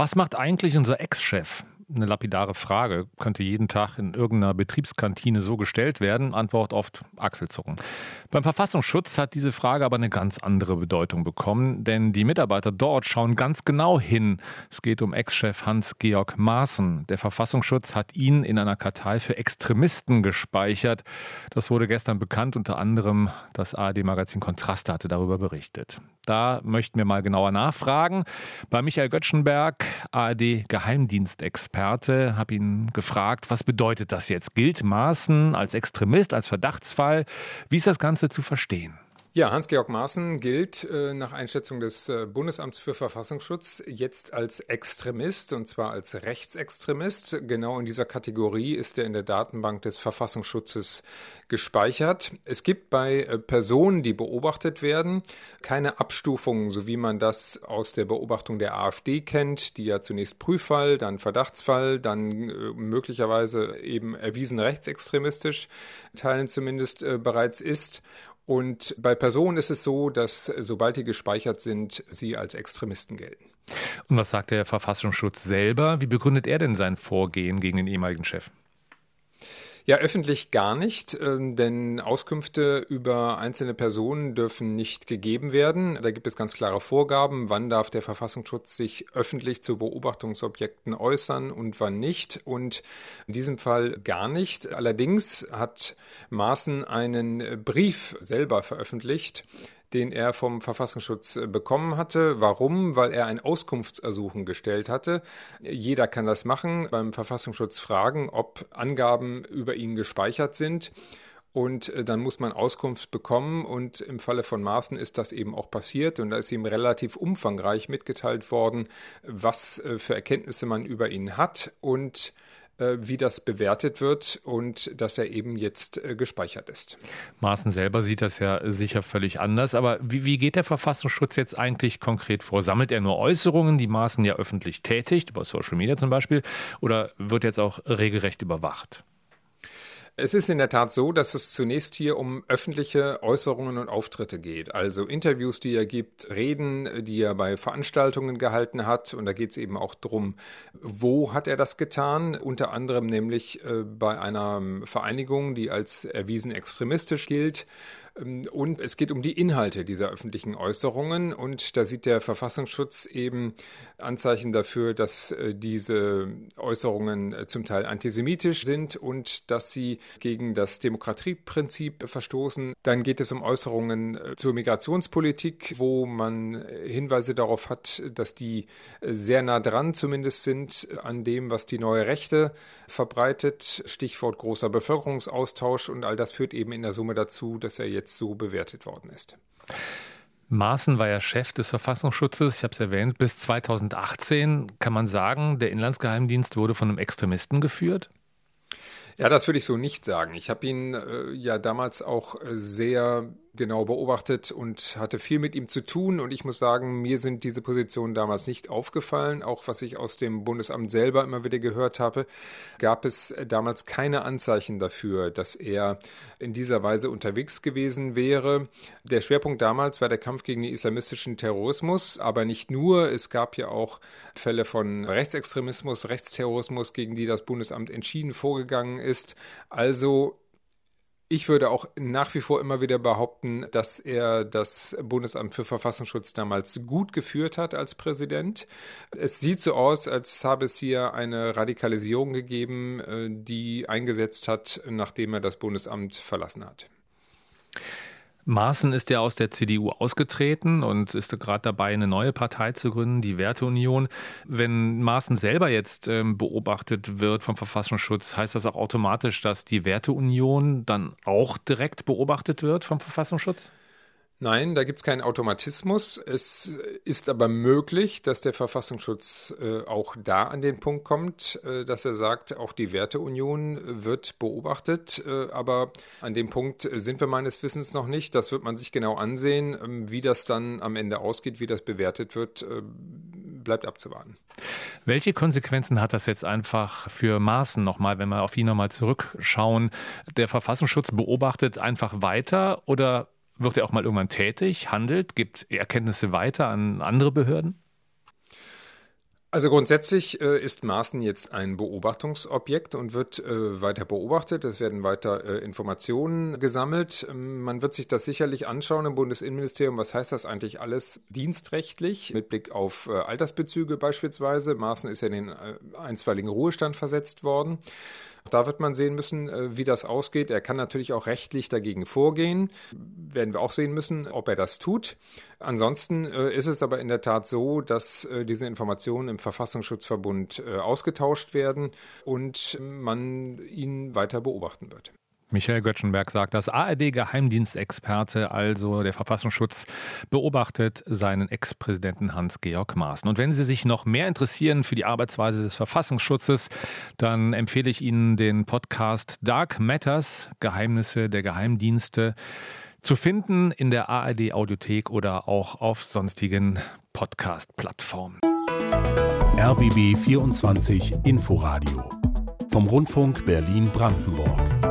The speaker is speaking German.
Was macht eigentlich unser Ex-Chef? Eine lapidare Frage, könnte jeden Tag in irgendeiner Betriebskantine so gestellt werden. Antwort oft Achselzucken. Beim Verfassungsschutz hat diese Frage aber eine ganz andere Bedeutung bekommen, denn die Mitarbeiter dort schauen ganz genau hin. Es geht um Ex-Chef Hans-Georg Maaßen. Der Verfassungsschutz hat ihn in einer Kartei für Extremisten gespeichert. Das wurde gestern bekannt, unter anderem das ARD-Magazin Kontraste hatte darüber berichtet. Da möchten wir mal genauer nachfragen. Bei Michael Göttschenberg, ARD-Geheimdienstexperte, habe ihn gefragt, was bedeutet das jetzt? Gilt Maaßen als Extremist, als Verdachtsfall? Wie ist das Ganze zu verstehen? Ja, Hans-Georg Maaßen gilt äh, nach Einschätzung des äh, Bundesamts für Verfassungsschutz jetzt als Extremist und zwar als Rechtsextremist. Genau in dieser Kategorie ist er in der Datenbank des Verfassungsschutzes gespeichert. Es gibt bei äh, Personen, die beobachtet werden, keine Abstufungen, so wie man das aus der Beobachtung der AfD kennt, die ja zunächst Prüffall, dann Verdachtsfall, dann äh, möglicherweise eben erwiesen rechtsextremistisch, Teilen zumindest äh, bereits ist. Und bei Personen ist es so, dass sobald die gespeichert sind, sie als Extremisten gelten. Und was sagt der Verfassungsschutz selber? Wie begründet er denn sein Vorgehen gegen den ehemaligen Chef? Ja, öffentlich gar nicht, ähm, denn Auskünfte über einzelne Personen dürfen nicht gegeben werden. Da gibt es ganz klare Vorgaben, wann darf der Verfassungsschutz sich öffentlich zu Beobachtungsobjekten äußern und wann nicht. Und in diesem Fall gar nicht. Allerdings hat Maaßen einen Brief selber veröffentlicht, den er vom Verfassungsschutz äh, bekommen hatte. Warum? Weil er ein Auskunftsersuchen gestellt hatte. Jeder kann das machen, beim Verfassungsschutz fragen, ob Angaben über ihn gespeichert sind. Und äh, dann muss man Auskunft bekommen. Und im Falle von Maaßen ist das eben auch passiert. Und da ist ihm relativ umfangreich mitgeteilt worden, was äh, für Erkenntnisse man über ihn hat. Und wie das bewertet wird und dass er eben jetzt äh, gespeichert ist. Maaßen selber sieht das ja sicher völlig anders. Aber wie, wie geht der Verfassungsschutz jetzt eigentlich konkret vor? Sammelt er nur Äußerungen, die Maaßen ja öffentlich tätigt, über Social Media zum Beispiel, oder wird jetzt auch regelrecht überwacht? Es ist in der Tat so, dass es zunächst hier um öffentliche Äußerungen und Auftritte geht. Also Interviews, die er gibt, Reden, die er bei Veranstaltungen gehalten hat. Und da geht es eben auch darum, wo hat er das getan? Unter anderem nämlich äh, bei einer Vereinigung, die als erwiesen extremistisch gilt. Ähm, und es geht um die Inhalte dieser öffentlichen Äußerungen. Und da sieht der Verfassungsschutz eben Anzeichen dafür, dass äh, diese Äußerungen äh, zum Teil antisemitisch sind und dass sie gegen das Demokratieprinzip verstoßen. Dann geht es um Äußerungen äh, zur Migrationspolitik, wo man Hinweise darauf hat, dass die sehr nah dran zumindest sind an dem, was die neue Rechte verbreitet. Stichwort großer Bevölkerungsaustausch und all das führt eben in der Summe dazu, dass er jetzt so bewertet worden ist. Maaßen war ja Chef des Verfassungsschutzes, ich habe es erwähnt, bis 2018. Kann man sagen, der Inlandsgeheimdienst wurde von einem Extremisten geführt? Ja, das würde ich so nicht sagen. Ich habe ihn äh, ja damals auch äh, sehr genau beobachtet und hatte viel mit ihm zu tun. Und ich muss sagen, mir sind diese Positionen damals nicht aufgefallen. Auch was ich aus dem Bundesamt selber immer wieder gehört habe, gab es damals keine Anzeichen dafür, dass er in dieser Weise unterwegs gewesen wäre. Der Schwerpunkt damals war der Kampf gegen den islamistischen Terrorismus, aber nicht nur. Es gab ja auch Fälle von Rechtsextremismus, Rechtsterrorismus, gegen die das Bundesamt entschieden vorgegangen ist. Also ich würde auch nach wie vor immer wieder behaupten, dass er das Bundesamt für Verfassungsschutz damals gut geführt hat als Präsident. Es sieht so aus, als habe es hier eine Radikalisierung gegeben, äh, die eingesetzt hat, nachdem er das Bundesamt verlassen hat. Maaßen ist ja aus der CDU ausgetreten und ist gerade dabei, eine neue Partei zu gründen, die Werteunion. Wenn Maaßen selber jetzt ähm, beobachtet wird vom Verfassungsschutz, heißt das auch automatisch, dass die Werteunion dann auch direkt beobachtet wird vom Verfassungsschutz? Nein, da gibt es keinen Automatismus. Es ist aber möglich, dass der Verfassungsschutz äh, auch da an den Punkt kommt, äh, dass er sagt, auch die Werteunion wird beobachtet. Äh, aber an dem Punkt sind wir meines Wissens noch nicht. Das wird man sich genau ansehen. Ähm, wie das dann am Ende ausgeht, wie das bewertet wird, äh, bleibt abzuwarten. Welche Konsequenzen hat das jetzt einfach für Maaßen nochmal, wenn wir auf ihn nochmal zurückschauen? Der Verfassungsschutz beobachtet einfach weiter oder wird er auch mal irgendwann tätig, handelt, gibt Erkenntnisse weiter an andere Behörden? Also grundsätzlich äh, ist Maaßen jetzt ein Beobachtungsobjekt und wird äh, weiter beobachtet. Es werden weiter äh, Informationen gesammelt. Ähm, man wird sich das sicherlich anschauen im Bundesinnenministerium. Was heißt das eigentlich alles dienstrechtlich mit Blick auf äh, Altersbezüge beispielsweise? Maaßen ist ja in den äh, einstweiligen Ruhestand versetzt worden. Da wird man sehen müssen, äh, wie das ausgeht. Er kann natürlich auch rechtlich dagegen vorgehen. Werden wir auch sehen müssen, ob er das tut. Ansonsten äh, ist es aber in der Tat so, dass äh, diese Informationen im Verfassungsschutzverbund ausgetauscht werden und man ihn weiter beobachten wird. Michael Göttschenberg sagt, dass ARD-Geheimdienstexperte, also der Verfassungsschutz, beobachtet seinen Ex-Präsidenten Hans-Georg Maaßen. Und wenn Sie sich noch mehr interessieren für die Arbeitsweise des Verfassungsschutzes, dann empfehle ich Ihnen den Podcast Dark Matters, Geheimnisse der Geheimdienste, zu finden in der ARD-Audiothek oder auch auf sonstigen Podcast-Plattformen. RBB 24 Inforadio vom Rundfunk Berlin-Brandenburg.